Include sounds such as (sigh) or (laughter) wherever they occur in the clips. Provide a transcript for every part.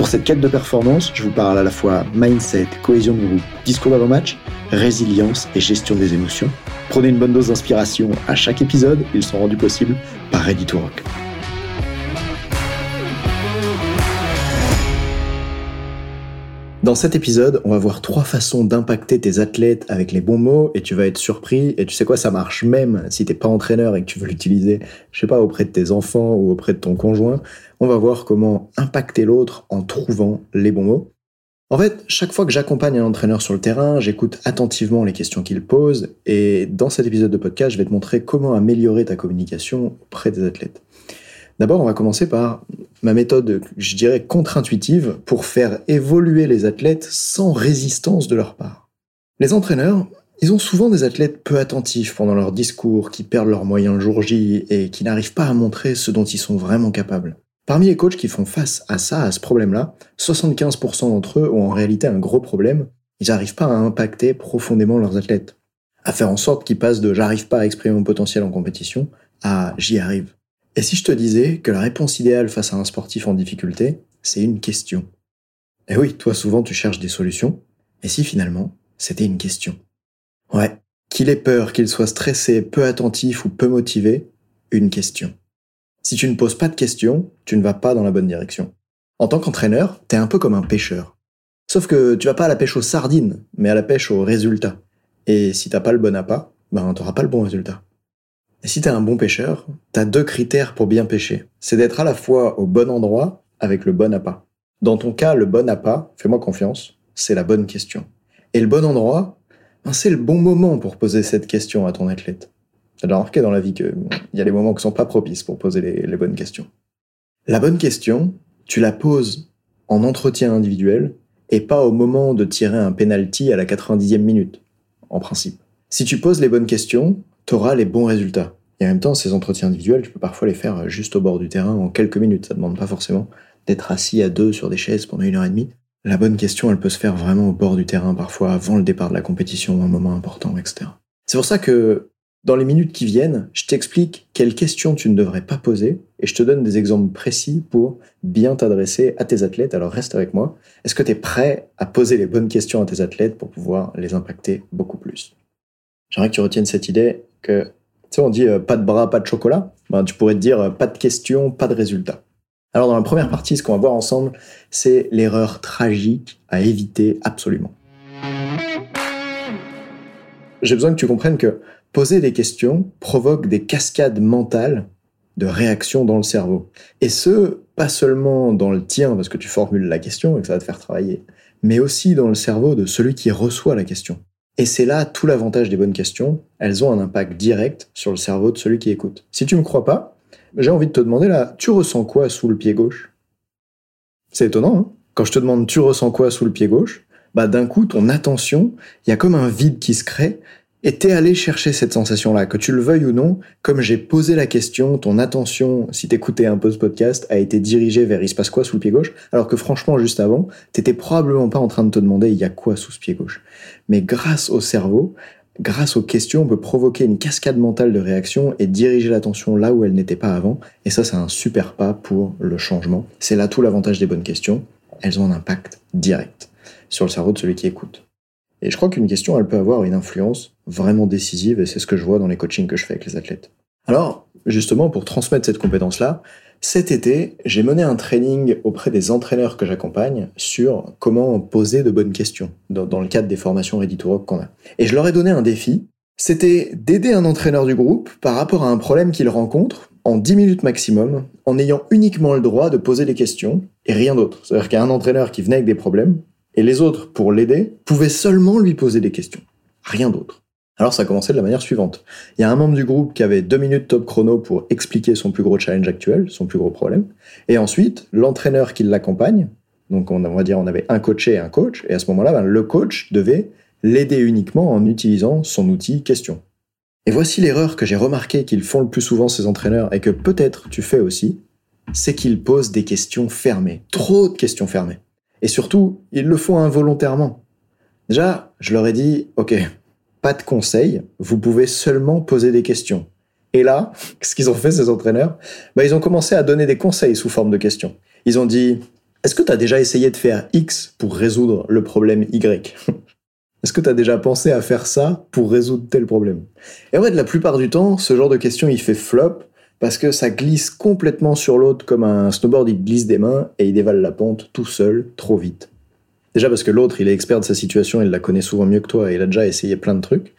Pour cette quête de performance, je vous parle à la fois mindset, cohésion de groupe, discours d'avant-match, résilience et gestion des émotions. Prenez une bonne dose d'inspiration à chaque épisode, ils sont rendus possibles par Ready to Rock. Dans cet épisode, on va voir trois façons d'impacter tes athlètes avec les bons mots et tu vas être surpris. Et tu sais quoi, ça marche même si t'es pas entraîneur et que tu veux l'utiliser, je sais pas, auprès de tes enfants ou auprès de ton conjoint. On va voir comment impacter l'autre en trouvant les bons mots. En fait, chaque fois que j'accompagne un entraîneur sur le terrain, j'écoute attentivement les questions qu'il pose et dans cet épisode de podcast, je vais te montrer comment améliorer ta communication auprès des athlètes. D'abord, on va commencer par ma méthode, je dirais, contre-intuitive pour faire évoluer les athlètes sans résistance de leur part. Les entraîneurs, ils ont souvent des athlètes peu attentifs pendant leur discours, qui perdent leurs moyens le jour J et qui n'arrivent pas à montrer ce dont ils sont vraiment capables. Parmi les coachs qui font face à ça, à ce problème-là, 75% d'entre eux ont en réalité un gros problème. Ils n'arrivent pas à impacter profondément leurs athlètes. À faire en sorte qu'ils passent de j'arrive pas à exprimer mon potentiel en compétition à j'y arrive. Et si je te disais que la réponse idéale face à un sportif en difficulté, c'est une question Eh oui, toi souvent tu cherches des solutions, et si finalement c'était une question? Ouais, qu'il ait peur, qu'il soit stressé, peu attentif ou peu motivé, une question. Si tu ne poses pas de questions, tu ne vas pas dans la bonne direction. En tant qu'entraîneur, t'es un peu comme un pêcheur. Sauf que tu vas pas à la pêche aux sardines, mais à la pêche au résultat. Et si t'as pas le bon appât, ben t'auras pas le bon résultat. Et si t'es un bon pêcheur, t'as deux critères pour bien pêcher. C'est d'être à la fois au bon endroit avec le bon appât. Dans ton cas, le bon appât, fais-moi confiance, c'est la bonne question. Et le bon endroit, ben c'est le bon moment pour poser cette question à ton athlète. T'as déjà remarqué dans la vie qu'il y a des moments qui sont pas propices pour poser les, bonnes questions. La bonne question, tu la poses en entretien individuel et pas au moment de tirer un penalty à la 90e minute, en principe. Si tu poses les bonnes questions, tu auras les bons résultats. Et en même temps, ces entretiens individuels, tu peux parfois les faire juste au bord du terrain en quelques minutes. Ça ne demande pas forcément d'être assis à deux sur des chaises pendant une heure et demie. La bonne question, elle peut se faire vraiment au bord du terrain, parfois avant le départ de la compétition, un moment important, etc. C'est pour ça que dans les minutes qui viennent, je t'explique quelles questions tu ne devrais pas poser et je te donne des exemples précis pour bien t'adresser à tes athlètes. Alors reste avec moi. Est-ce que tu es prêt à poser les bonnes questions à tes athlètes pour pouvoir les impacter beaucoup plus? J'aimerais que tu retiennes cette idée que, tu sais, on dit euh, pas de bras, pas de chocolat. Ben, tu pourrais te dire euh, pas de questions, pas de résultats. Alors, dans la première partie, ce qu'on va voir ensemble, c'est l'erreur tragique à éviter absolument. J'ai besoin que tu comprennes que poser des questions provoque des cascades mentales de réactions dans le cerveau. Et ce, pas seulement dans le tien, parce que tu formules la question et que ça va te faire travailler, mais aussi dans le cerveau de celui qui reçoit la question. Et c'est là tout l'avantage des bonnes questions. Elles ont un impact direct sur le cerveau de celui qui écoute. Si tu me crois pas, j'ai envie de te demander là, tu ressens quoi sous le pied gauche? C'est étonnant, hein? Quand je te demande tu ressens quoi sous le pied gauche, bah d'un coup ton attention, il y a comme un vide qui se crée et t'es allé chercher cette sensation-là, que tu le veuilles ou non, comme j'ai posé la question, ton attention, si t'écoutais un peu ce podcast, a été dirigée vers il se passe quoi sous le pied gauche, alors que franchement, juste avant, t'étais probablement pas en train de te demander il y a quoi sous ce pied gauche? Mais grâce au cerveau, grâce aux questions, on peut provoquer une cascade mentale de réaction et diriger l'attention là où elle n'était pas avant. Et ça, c'est un super pas pour le changement. C'est là tout l'avantage des bonnes questions. Elles ont un impact direct sur le cerveau de celui qui écoute. Et je crois qu'une question, elle peut avoir une influence vraiment décisive, et c'est ce que je vois dans les coachings que je fais avec les athlètes. Alors, justement, pour transmettre cette compétence-là, cet été, j'ai mené un training auprès des entraîneurs que j'accompagne sur comment poser de bonnes questions dans, le cadre des formations Ready to Rock qu'on a. Et je leur ai donné un défi, c'était d'aider un entraîneur du groupe par rapport à un problème qu'il rencontre en 10 minutes maximum, en ayant uniquement le droit de poser des questions et rien d'autre. C'est-à-dire qu'il y a un entraîneur qui venait avec des problèmes, et les autres, pour l'aider, pouvaient seulement lui poser des questions. Rien d'autre. Alors ça a commencé de la manière suivante. Il y a un membre du groupe qui avait deux minutes top chrono pour expliquer son plus gros challenge actuel, son plus gros problème. Et ensuite, l'entraîneur qui l'accompagne Donc on va dire on avait un coaché et un coach, et à ce moment-là, ben, le coach devait l'aider uniquement en utilisant son outil question. Et voici l'erreur que j'ai remarqué qu'ils font le plus souvent ces entraîneurs et que peut-être tu fais aussi, c'est qu'ils posent des questions fermées, trop de questions fermées. Et surtout, ils le font involontairement. Déjà, je leur ai dit, ok, pas de conseils, vous pouvez seulement poser des questions. Et là, (laughs) ce qu'ils ont fait ces entraîneurs? Bah, Ils ont commencé à donner des conseils sous forme de questions. Ils ont dit, est-ce que tu as déjà essayé de faire X pour résoudre le problème Y? (laughs) Est-ce que tu as déjà pensé à faire ça pour résoudre tel problème? Et en fait, la plupart du temps, ce genre de question, il fait flop parce que ça glisse complètement sur l'autre comme un snowboard, il glisse des mains et il dévale la pente tout seul, trop vite. Déjà parce que l'autre, il est expert de sa situation, il la connaît souvent mieux que toi et il a déjà essayé plein de trucs.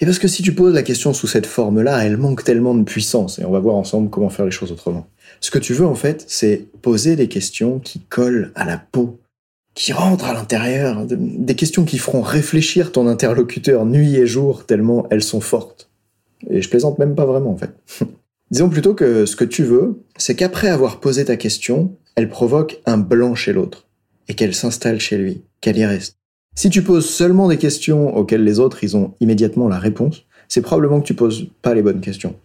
Et parce que si tu poses la question sous cette forme-là, elle manque tellement de puissance et on va voir ensemble comment faire les choses autrement. Ce que tu veux en fait, c'est poser des questions qui collent à la peau qui rentrent à l'intérieur, des questions qui feront réfléchir ton interlocuteur nuit et jour tellement elles sont fortes. Et je plaisante même pas vraiment en fait. (laughs) Disons plutôt que ce que tu veux, c'est qu'après avoir posé ta question, elle provoque un blanc chez l'autre et qu'elle s'installe chez lui, qu'elle y reste. Si tu poses seulement des questions auxquelles les autres ils ont immédiatement la réponse, c'est probablement que tu poses pas les bonnes questions.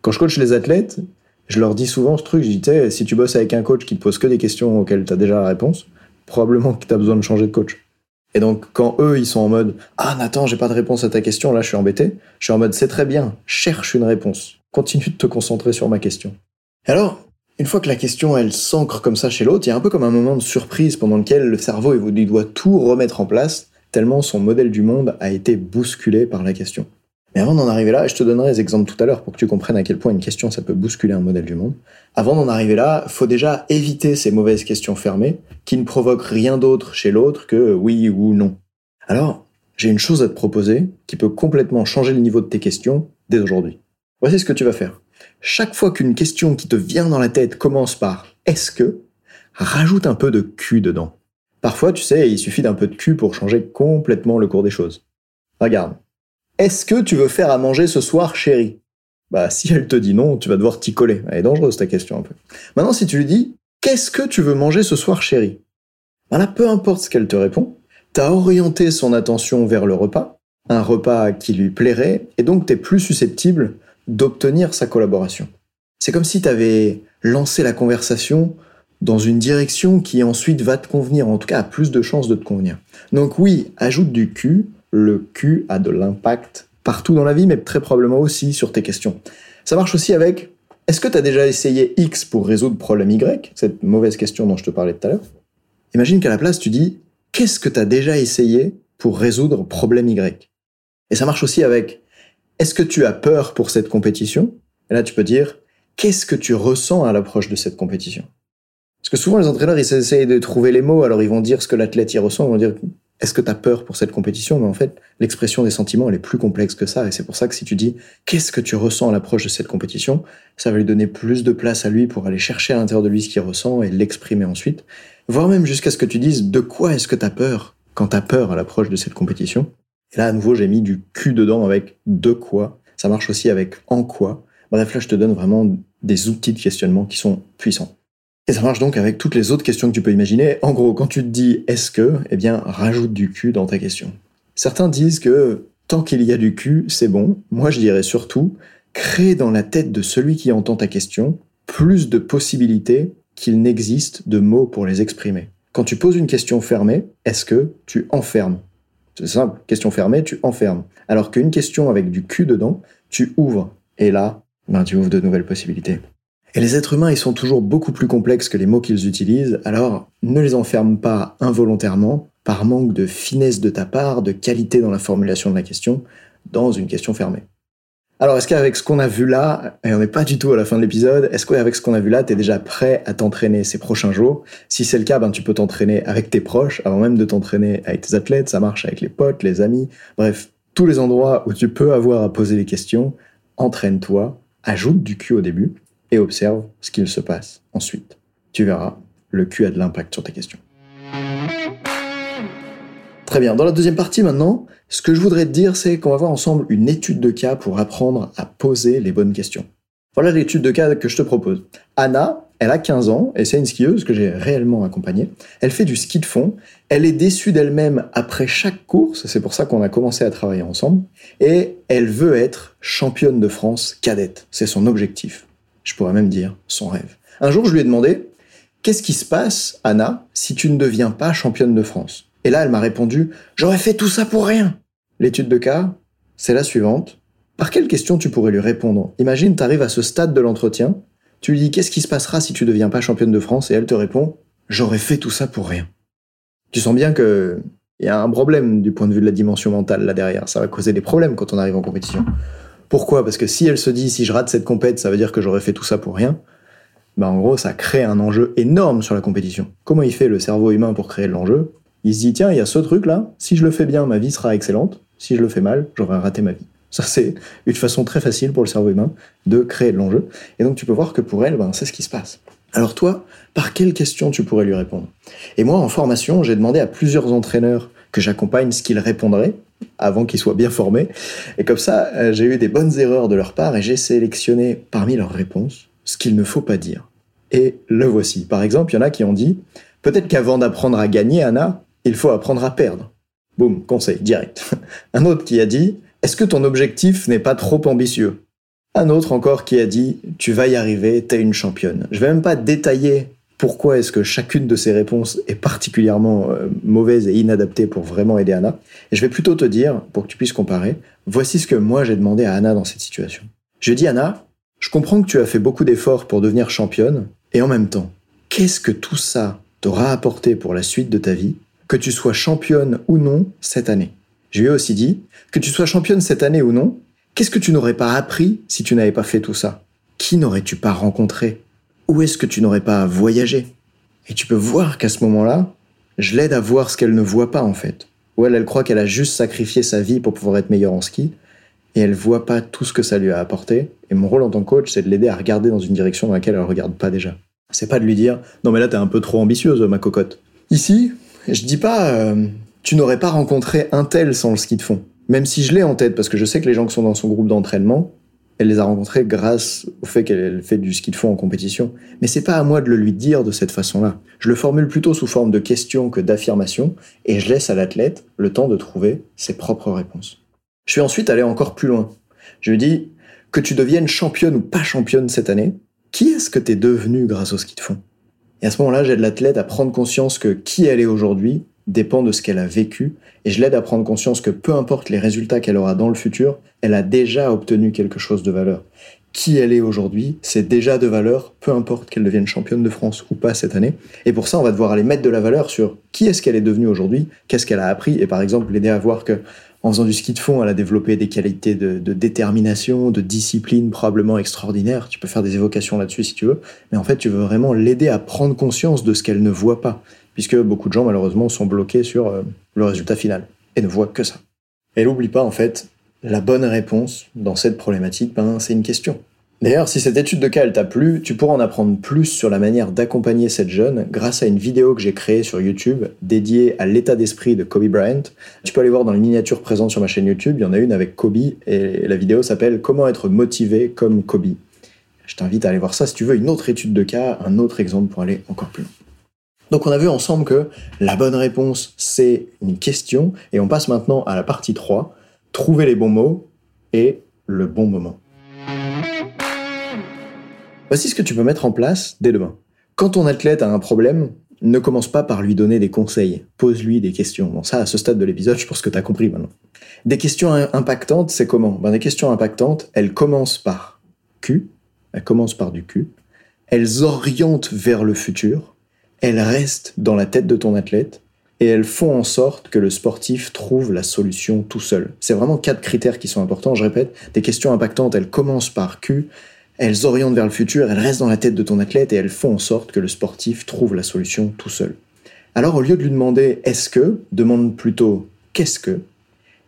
Quand je coach les athlètes, je leur dis souvent ce truc, je dis, si tu bosses avec un coach qui te pose que des questions auxquelles tu as déjà la réponse, probablement que tu as besoin de changer de coach. Et donc, quand eux, ils sont en mode Ah, Nathan, j'ai pas de réponse à ta question, là, je suis embêté, je suis en mode C'est très bien, cherche une réponse. Continue de te concentrer sur ma question. alors, une fois que la question, elle s'ancre comme ça chez l'autre, il y a un peu comme un moment de surprise pendant lequel le cerveau, il doit tout remettre en place, tellement son modèle du monde a été bousculé par la question. Mais avant d'en arriver là, je te donnerai des exemples tout à l'heure pour que tu comprennes à quel point une question ça peut bousculer un modèle du monde. Avant d'en arriver là, faut déjà éviter ces mauvaises questions fermées qui ne provoquent rien d'autre chez l'autre que oui ou non. Alors, j'ai une chose à te proposer qui peut complètement changer le niveau de tes questions dès aujourd'hui. Voici ce que tu vas faire. Chaque fois qu'une question qui te vient dans la tête commence par est-ce que, rajoute un peu de cul dedans. Parfois, tu sais, il suffit d'un peu de cul pour changer complètement le cours des choses. Regarde, est-ce que tu veux faire à manger ce soir, chérie? Bah, si elle te dit non, tu vas devoir t'y coller. Elle est dangereuse ta question un peu. Maintenant, si tu lui dis Qu'est-ce que tu veux manger ce soir, chérie? Ben là, peu importe ce qu'elle te répond, t'as orienté son attention vers le repas, un repas qui lui plairait, et donc t'es plus susceptible d'obtenir sa collaboration. C'est comme si t'avais lancé la conversation dans une direction qui ensuite va te convenir, en tout cas a plus de chances de te convenir. Donc oui, ajoute du cul, le Q a de l'impact partout dans la vie, mais très probablement aussi sur tes questions. Ça marche aussi avec est-ce que tu as déjà essayé X pour résoudre problème Y Cette mauvaise question dont je te parlais tout à l'heure? Imagine qu'à la place, tu dis qu'est-ce que tu as déjà essayé pour résoudre problème Y? Et ça marche aussi avec est-ce que tu as peur pour cette compétition? Et là, tu peux dire qu'est-ce que tu ressens à l'approche de cette compétition? Parce que souvent, les entraîneurs, ils essayent de trouver les mots, alors ils vont dire ce que l'athlète y ressent, ils vont dire est-ce que tu as peur pour cette compétition? Mais en fait, l'expression des sentiments, elle est plus complexe que ça. Et c'est pour ça que si tu dis qu'est-ce que tu ressens à l'approche de cette compétition, ça va lui donner plus de place à lui pour aller chercher à l'intérieur de lui ce qu'il ressent et l'exprimer ensuite. Voire même jusqu'à ce que tu dises de quoi est-ce que tu as peur? Quand tu as peur à l'approche de cette compétition? Et là, à nouveau, j'ai mis du cul dedans avec de quoi. Ça marche aussi avec en quoi. Bref, là, je te donne vraiment des outils de questionnement qui sont puissants. Et ça marche donc avec toutes les autres questions que tu peux imaginer. En gros, quand tu te dis est-ce que, eh bien, rajoute du cul dans ta question. Certains disent que tant qu'il y a du cul, c'est bon. Moi, je dirais surtout, crée dans la tête de celui qui entend ta question plus de possibilités qu'il n'existe de mots pour les exprimer. Quand tu poses une question fermée, est-ce que tu enfermes C'est simple, question fermée, tu enfermes. Alors qu'une question avec du cul dedans, tu ouvres. Et là, ben, tu ouvres de nouvelles possibilités. Et les êtres humains, ils sont toujours beaucoup plus complexes que les mots qu'ils utilisent, alors ne les enferme pas involontairement, par manque de finesse de ta part, de qualité dans la formulation de la question, dans une question fermée. Alors, est-ce qu'avec ce qu'on a vu là, et on n'est pas du tout à la fin de l'épisode, est-ce qu'avec ce qu'on a vu là, tu es déjà prêt à t'entraîner ces prochains jours? Si c'est le cas, ben, tu peux t'entraîner avec tes proches, avant même de t'entraîner avec tes athlètes, ça marche avec les potes, les amis, bref, tous les endroits où tu peux avoir à poser les questions, entraîne-toi, ajoute du cul au début, et observe ce qu'il se passe ensuite. Tu verras, le Q a de l'impact sur tes questions. Très bien, dans la deuxième partie maintenant, ce que je voudrais te dire, c'est qu'on va voir ensemble une étude de cas pour apprendre à poser les bonnes questions. Voilà l'étude de cas que je te propose. Anna, Elle a 15 ans et c'est une skieuse que j'ai réellement accompagnée. Elle fait du ski de fond. Elle est déçue d'elle-même après chaque course. C'est pour ça qu'on a commencé à travailler ensemble. Et elle veut être championne de France cadette. C'est son objectif. Je pourrais même dire son rêve. Un jour, je lui ai demandé Qu'est-ce qui se passe, Anna, si tu ne deviens pas championne de France? Et là, elle m'a répondu J'aurais fait tout ça pour rien. L'étude de cas, c'est la suivante. Par quelle question tu pourrais lui répondre? Imagine, tu arrives à ce stade de l'entretien, tu lui dis Qu'est-ce qui se passera si tu ne deviens pas championne de France? Et elle te répond J'aurais fait tout ça pour rien. Tu sens bien que il y a un problème du point de vue de la dimension mentale là derrière. Ça va causer des problèmes quand on arrive en compétition. Pourquoi? Parce que si elle se dit si je rate cette compète, ça veut dire que j'aurais fait tout ça pour rien bah en gros, ça crée un enjeu énorme sur la compétition. Comment il fait le cerveau humain pour créer l'enjeu? Il se dit, tiens, il y a ce truc-là, si je le fais bien, ma vie sera excellente, si je le fais mal, j'aurai raté ma vie. Ça, c'est une façon très facile pour le cerveau humain de créer de l'enjeu. Et donc, tu peux voir que pour elle, ben, c'est ce qui se passe. Alors toi, par quelle question tu pourrais lui répondre? Et moi, en formation, j'ai demandé à plusieurs entraîneurs que j'accompagne ce qu'ils répondraient avant qu'ils soient bien formés. Et comme ça, euh, j'ai eu des bonnes erreurs de leur part et j'ai sélectionné parmi leurs réponses ce qu'il ne faut pas dire. Et le voici. Par exemple, il y en a qui ont dit Peut-être qu'avant d'apprendre à gagner, Anna, il faut apprendre à perdre. Boum, conseil, direct. (laughs) Un autre qui a dit Est-ce que ton objectif n'est pas trop ambitieux? Un autre encore qui a dit Tu vas y arriver, t'es une championne. Je vais même pas détailler pourquoi est-ce que chacune de ces réponses est particulièrement euh, mauvaise et inadaptée pour vraiment aider Anna. Je vais plutôt te dire, pour que tu puisses comparer, voici ce que moi j'ai demandé à Anna dans cette situation. Je dis Anna, je comprends que tu as fait beaucoup d'efforts pour devenir championne, et en même temps, qu'est-ce que tout ça t'aura apporté pour la suite de ta vie, que tu sois championne ou non cette année Je lui ai aussi dit, que tu sois championne cette année ou non, qu'est-ce que tu n'aurais pas appris si tu n'avais pas fait tout ça? Qui n'aurais-tu pas rencontré? Où est-ce que tu n'aurais pas voyagé? Et tu peux voir qu'à ce moment-là, je l'aide à voir ce qu'elle ne voit pas en fait. Ou elle, elle croit qu'elle a juste sacrifié sa vie pour pouvoir être meilleure en ski, et elle voit pas tout ce que ça lui a apporté. Et mon rôle en tant que coach, c'est de l'aider à regarder dans une direction dans laquelle elle regarde pas déjà. C'est pas de lui dire non mais là t'es un peu trop ambitieuse ma cocotte. Ici, je dis pas euh, tu n'aurais pas rencontré un tel sans le ski de fond. Même si je l'ai en tête parce que je sais que les gens qui sont dans son groupe d'entraînement, elle les a rencontrés grâce au fait qu'elle fait du ski de fond en compétition. Mais c'est pas à moi de le lui dire de cette façon-là. Je le formule plutôt sous forme de questions que d'affirmations et je laisse à l'athlète le temps de trouver ses propres réponses. Je suis ensuite allé encore plus loin. Je lui dis que tu deviennes championne ou pas championne cette année, qui est-ce que tu es devenu grâce au ski de fond? Et à ce moment-là, j'aide l'athlète à prendre conscience que qui elle est aujourd'hui dépend de ce qu'elle a vécu, et je l'aide à prendre conscience que peu importe les résultats qu'elle aura dans le futur, elle a déjà obtenu quelque chose de valeur. Qui elle est aujourd'hui, c'est déjà de valeur, peu importe qu'elle devienne championne de France ou pas cette année. Et pour ça, on va devoir aller mettre de la valeur sur qui est-ce qu'elle est devenue aujourd'hui, qu'est-ce qu'elle a appris, et par exemple l'aider à voir que en faisant du ski de fond, elle a développé des qualités de, détermination, de discipline probablement extraordinaires. Tu peux faire des évocations là-dessus si tu veux. Mais en fait, tu veux vraiment l'aider à prendre conscience de ce qu'elle ne voit pas. Puisque beaucoup de gens, malheureusement, sont bloqués sur euh, le résultat final et ne voient que ça. Et n'oublie pas, en fait, la bonne réponse dans cette problématique, ben, c'est une question. D'ailleurs, si cette étude de cas t'a plu, tu pourras en apprendre plus sur la manière d'accompagner cette jeune grâce à une vidéo que j'ai créée sur YouTube dédiée à l'état d'esprit de Kobe Bryant. Tu peux aller voir dans les miniatures présentes sur ma chaîne YouTube, il y en a une avec Kobe et la vidéo s'appelle Comment être motivé comme Kobe. Je t'invite à aller voir ça si tu veux une autre étude de cas, un autre exemple pour aller encore plus loin. Donc on a vu ensemble que la bonne réponse c'est une question et on passe maintenant à la partie 3, trouver les bons mots et le bon moment. Voici ce que tu peux mettre en place dès demain. Quand ton athlète a un problème, ne commence pas par lui donner des conseils. Pose-lui des questions. Bon, ça, à ce stade de l'épisode, je pense que tu as compris maintenant. Des questions impactantes, c'est comment? Ben, Des questions impactantes, elles commencent par Q, elles commencent par du Q, elles orientent vers le futur, elles restent dans la tête de ton athlète, et elles font en sorte que le sportif trouve la solution tout seul. C'est vraiment quatre critères qui sont importants. Je répète, des questions impactantes, elles commencent par Q, elles orientent vers le futur, elles restent dans la tête de ton athlète et elles font en sorte que le sportif trouve la solution tout seul. Alors au lieu de lui demander est-ce que, demande plutôt qu'est-ce que?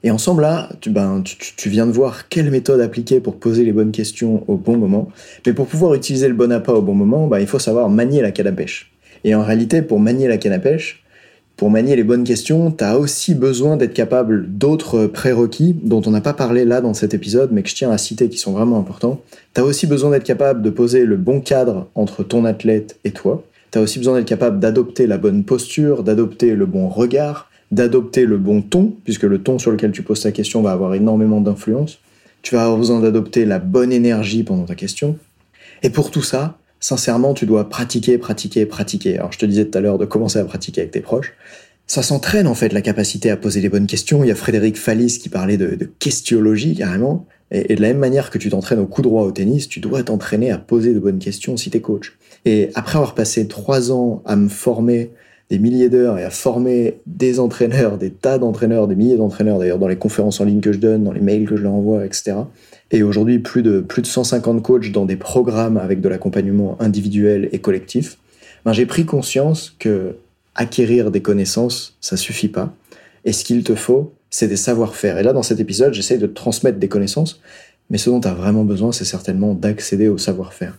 Et ensemble là, tu, ben, tu, viens de voir quelle méthode appliquer pour poser les bonnes questions au bon moment. Mais pour pouvoir utiliser le bon appât au bon moment, ben, il faut savoir manier la canne à pêche. Et en réalité, pour manier la canne à pêche, pour manier les bonnes questions, tu as aussi besoin d'être capable d'autres prérequis dont on n'a pas parlé là dans cet épisode, mais que je tiens à citer qui sont vraiment importants. Tu as aussi besoin d'être capable de poser le bon cadre entre ton athlète et toi. Tu as aussi besoin d'être capable d'adopter la bonne posture, d'adopter le bon regard, d'adopter le bon ton, puisque le ton sur lequel tu poses ta question va avoir énormément d'influence. Tu vas avoir besoin d'adopter la bonne énergie pendant ta question. Et pour tout ça, sincèrement, tu dois pratiquer, pratiquer, pratiquer. Alors, je te disais tout à l'heure de commencer à pratiquer avec tes proches. Ça s'entraîne, en fait, la capacité à poser les bonnes questions. Il y a Frédéric Fallis qui parlait de, de questiologie, carrément. Et, de la même manière que tu t'entraînes au coup droit au tennis, tu dois t'entraîner à poser de bonnes questions si t'es coach. Et après avoir passé trois ans à me former des milliers d'heures et à former des entraîneurs, des tas d'entraîneurs, des milliers d'entraîneurs d'ailleurs dans les conférences en ligne que je donne, dans les mails que je leur envoie, etc et aujourd'hui plus de, plus de 150 coachs dans des programmes avec de l'accompagnement individuel et collectif, ben j'ai pris conscience que acquérir des connaissances, ça suffit pas. Et ce qu'il te faut, c'est des savoir-faire. Et là, dans cet épisode, j'essaie de transmettre des connaissances, mais ce dont tu as vraiment besoin, c'est certainement d'accéder au savoir-faire.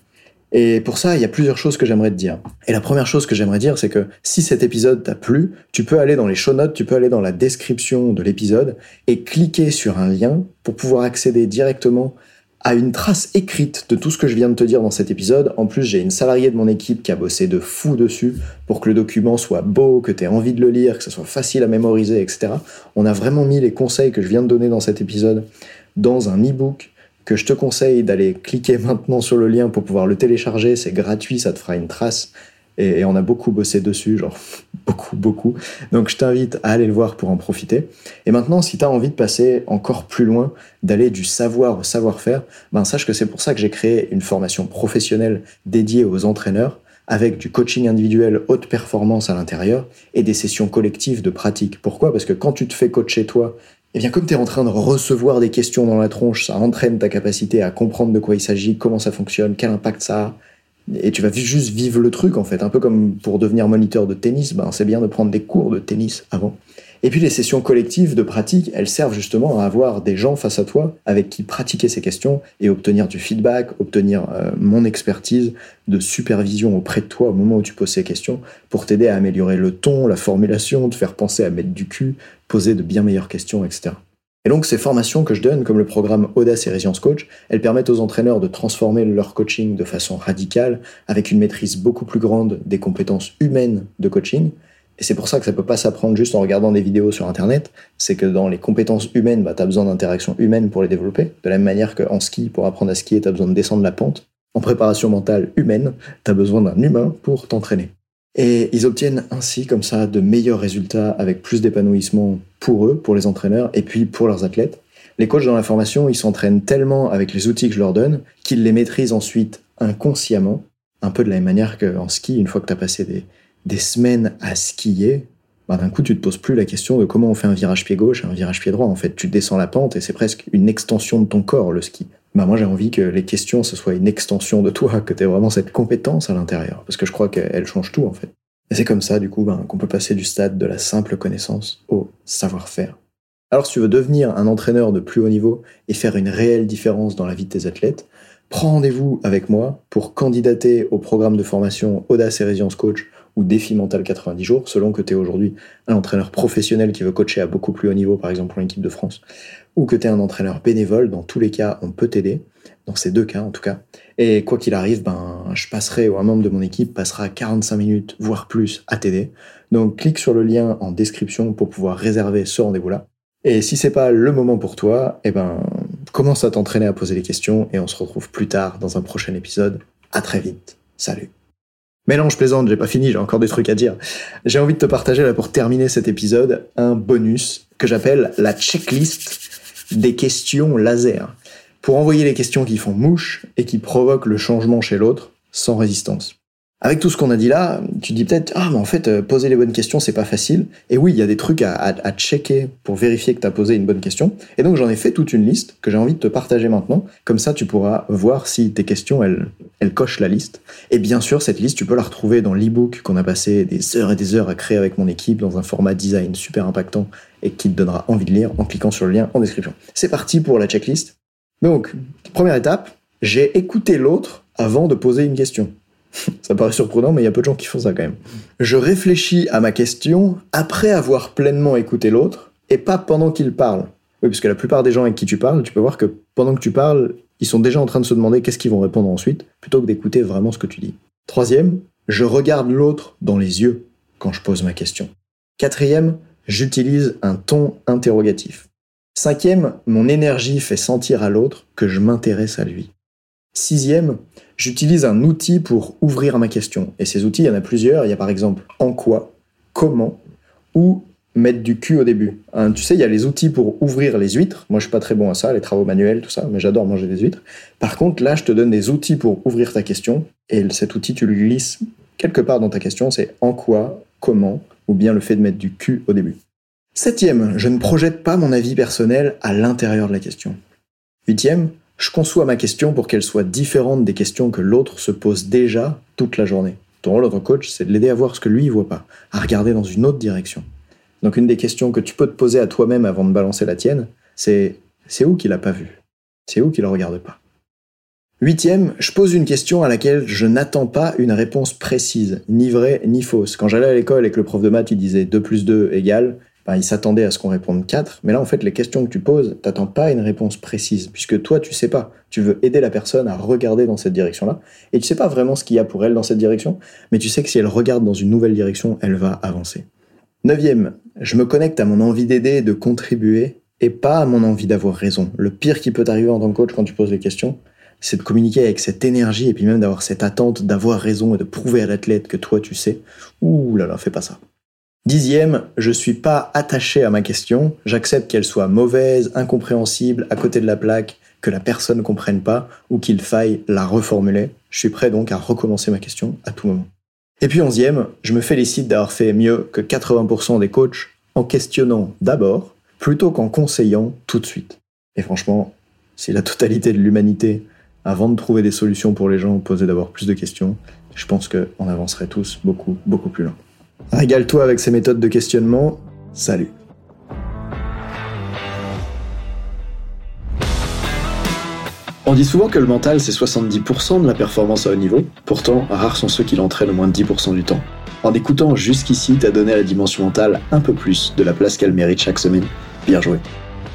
Et pour ça, il y a plusieurs choses que j'aimerais te dire. Et la première chose que j'aimerais dire, c'est que si cet épisode t'a plu, tu peux aller dans les show notes, tu peux aller dans la description de l'épisode et cliquer sur un lien pour pouvoir accéder directement à une trace écrite de tout ce que je viens de te dire dans cet épisode. En plus, j'ai une salariée de mon équipe qui a bossé de fou dessus pour que le document soit beau, que tu aies envie de le lire, que ce soit facile à mémoriser, etc. On a vraiment mis les conseils que je viens de donner dans cet épisode dans un e-book que je te conseille d'aller cliquer maintenant sur le lien pour pouvoir le télécharger. C'est gratuit, ça te fera une trace. Et, on a beaucoup bossé dessus, genre (laughs) beaucoup, beaucoup. Donc je t'invite à aller le voir pour en profiter. Et maintenant, si tu as envie de passer encore plus loin, d'aller du savoir au savoir-faire, ben sache que c'est pour ça que j'ai créé une formation professionnelle dédiée aux entraîneurs avec du coaching individuel haute performance à l'intérieur et des sessions collectives de pratique. Pourquoi? Parce que quand tu te fais coacher toi eh bien, comme tu es en train de recevoir des questions dans la tronche, ça entraîne ta capacité à comprendre de quoi il s'agit, comment ça fonctionne, quel impact ça a. Et tu vas juste vivre le truc, en fait. Un peu comme pour devenir moniteur de tennis, ben, c'est bien de prendre des cours de tennis avant. Et puis les sessions collectives de pratique, elles servent justement à avoir des gens face à toi avec qui pratiquer ces questions et obtenir du feedback, obtenir euh, mon expertise de supervision auprès de toi au moment où tu poses ces questions pour t'aider à améliorer le ton, la formulation, te faire penser à mettre du cul, poser de bien meilleures questions, etc. Et donc ces formations que je donne, comme le programme Audace et Résilience Coach, elles permettent aux entraîneurs de transformer leur coaching de façon radicale, avec une maîtrise beaucoup plus grande des compétences humaines de coaching, et c'est pour ça que ça peut pas s'apprendre juste en regardant des vidéos sur Internet. C'est que dans les compétences humaines, bah, tu as besoin d'interaction humaine pour les développer. De la même manière qu'en ski, pour apprendre à skier, tu as besoin de descendre la pente. En préparation mentale humaine, tu as besoin d'un humain pour t'entraîner. Et ils obtiennent ainsi, comme ça, de meilleurs résultats avec plus d'épanouissement pour eux, pour les entraîneurs, et puis pour leurs athlètes. Les coachs dans la formation, ils s'entraînent tellement avec les outils que je leur donne qu'ils les maîtrisent ensuite inconsciemment, un peu de la même manière qu'en ski, une fois que tu as passé des, des semaines à skier, bah, d'un coup, tu te poses plus la question de comment on fait un virage pied gauche un virage pied droit. En fait, tu descends la pente et c'est presque une extension de ton corps, le ski. Bah, moi, j'ai envie que les questions, ce soit une extension de toi, que tu aies vraiment cette compétence à l'intérieur. Parce que je crois qu'elle change tout, en fait. Et c'est comme ça, du coup, ben, qu'on peut passer du stade de la simple connaissance au savoir-faire. Alors, si tu veux devenir un entraîneur de plus haut niveau et faire une réelle différence dans la vie de tes athlètes, prends rendez-vous avec moi pour candidater au programme de formation Audace et Résilience Coach ou défi mental 90 jours, selon que tu es aujourd'hui un entraîneur professionnel qui veut coacher à beaucoup plus haut niveau, par exemple pour l'équipe de France, ou que tu es un entraîneur bénévole, dans tous les cas, on peut t'aider, dans ces deux cas en tout cas. Et quoi qu'il arrive, ben, je passerai, ou un membre de mon équipe passera 45 minutes, voire plus, à t'aider. Donc clique sur le lien en description pour pouvoir réserver ce rendez-vous-là. Et si c'est pas le moment pour toi, eh ben, commence à t'entraîner à poser les questions et on se retrouve plus tard dans un prochain épisode. À très vite. Salut. Mais je plaisante, j'ai pas fini, j'ai encore des trucs à dire. J'ai envie de te partager là pour terminer cet épisode un bonus que j'appelle la checklist des questions laser. Pour envoyer les questions qui font mouche et qui provoquent le changement chez l'autre sans résistance. Avec tout ce qu'on a dit là, tu dis peut-être ah mais en fait euh, poser les bonnes questions c'est pas facile. Et oui, il y a des trucs à, à, checker pour vérifier que tu as posé une bonne question. Et donc j'en ai fait toute une liste que j'ai envie de te partager maintenant. Comme ça tu pourras voir si tes questions elles, elles cochent la liste. Et bien sûr cette liste tu peux la retrouver dans l'ebook qu'on a passé des heures et des heures à créer avec mon équipe dans un format design super impactant et qui te donnera envie de lire en cliquant sur le lien en description. C'est parti pour la checklist. Donc première étape, j'ai écouté l'autre avant de poser une question. Ça paraît surprenant, mais il y a peu de gens qui font ça quand même. Je réfléchis à ma question après avoir pleinement écouté l'autre et pas pendant qu'il parle. Oui, parce que la plupart des gens avec qui tu parles, tu peux voir que pendant que tu parles, ils sont déjà en train de se demander qu'est-ce qu'ils vont répondre ensuite, plutôt que d'écouter vraiment ce que tu dis. Troisième, je regarde l'autre dans les yeux quand je pose ma question. Quatrième, j'utilise un ton interrogatif. Cinquième, mon énergie fait sentir à l'autre que je m'intéresse à lui. Sixième, j'utilise un outil pour ouvrir ma question. Et ces outils, il y en a plusieurs. Il y a par exemple en quoi, comment ou mettre du cul au début. Hein, tu sais, il y a les outils pour ouvrir les huîtres. Moi, je suis pas très bon à ça, les travaux manuels, tout ça, mais j'adore manger des huîtres. Par contre, là, je te donne des outils pour ouvrir ta question. Et cet outil, tu le glisses quelque part dans ta question. C'est en quoi, comment, ou bien le fait de mettre du cul au début. Septième, je ne projette pas mon avis personnel à l'intérieur de la question. Huitième, je conçois ma question pour qu'elle soit différente des questions que l'autre se pose déjà toute la journée. Ton rôle en tant coach, c'est de l'aider à voir ce que lui ne voit pas, à regarder dans une autre direction. Donc une des questions que tu peux te poser à toi-même avant de balancer la tienne, c'est c'est où qu'il n'a pas vu? C'est où qu'il ne regarde pas? Huitième, je pose une question à laquelle je n'attends pas une réponse précise, ni vraie ni fausse. Quand j'allais à l'école et que le prof de maths il disait 2 plus 2 égale, ben, il s'attendait à ce qu'on réponde 4. Mais là, en fait, les questions que tu poses, t'attends pas une réponse précise, puisque toi, tu sais pas. Tu veux aider la personne à regarder dans cette direction-là, et tu sais pas vraiment ce qu'il y a pour elle dans cette direction, mais tu sais que si elle regarde dans une nouvelle direction, elle va avancer. Neuvième, je me connecte à mon envie d'aider, de contribuer, et pas à mon envie d'avoir raison. Le pire qui peut t'arriver en tant que coach quand tu poses des questions, c'est de communiquer avec cette énergie et puis même d'avoir cette attente d'avoir raison et de prouver à l'athlète que toi tu sais. Ouh là là, fais pas ça. Dixième, je suis pas attaché à ma question, j'accepte qu'elle soit mauvaise, incompréhensible, à côté de la plaque, que la personne ne comprenne pas ou qu'il faille la reformuler. Je suis prêt donc à recommencer ma question à tout moment. Et puis onzième, je me félicite d'avoir fait mieux que 80% des coachs en questionnant d'abord plutôt qu'en conseillant tout de suite. Et franchement, si la totalité de l'humanité avant de trouver des solutions pour les gens, poser d'abord plus de questions, je pense qu'on avancerait tous beaucoup, beaucoup plus loin. Régale-toi avec ces méthodes de questionnement. Salut On dit souvent que le mental c'est 70% de la performance à haut niveau, pourtant rares sont ceux qui l'entraînent au moins de 10% du temps. En écoutant jusqu'ici, t'as donné à la dimension mentale un peu plus de la place qu'elle mérite chaque semaine. Bien joué.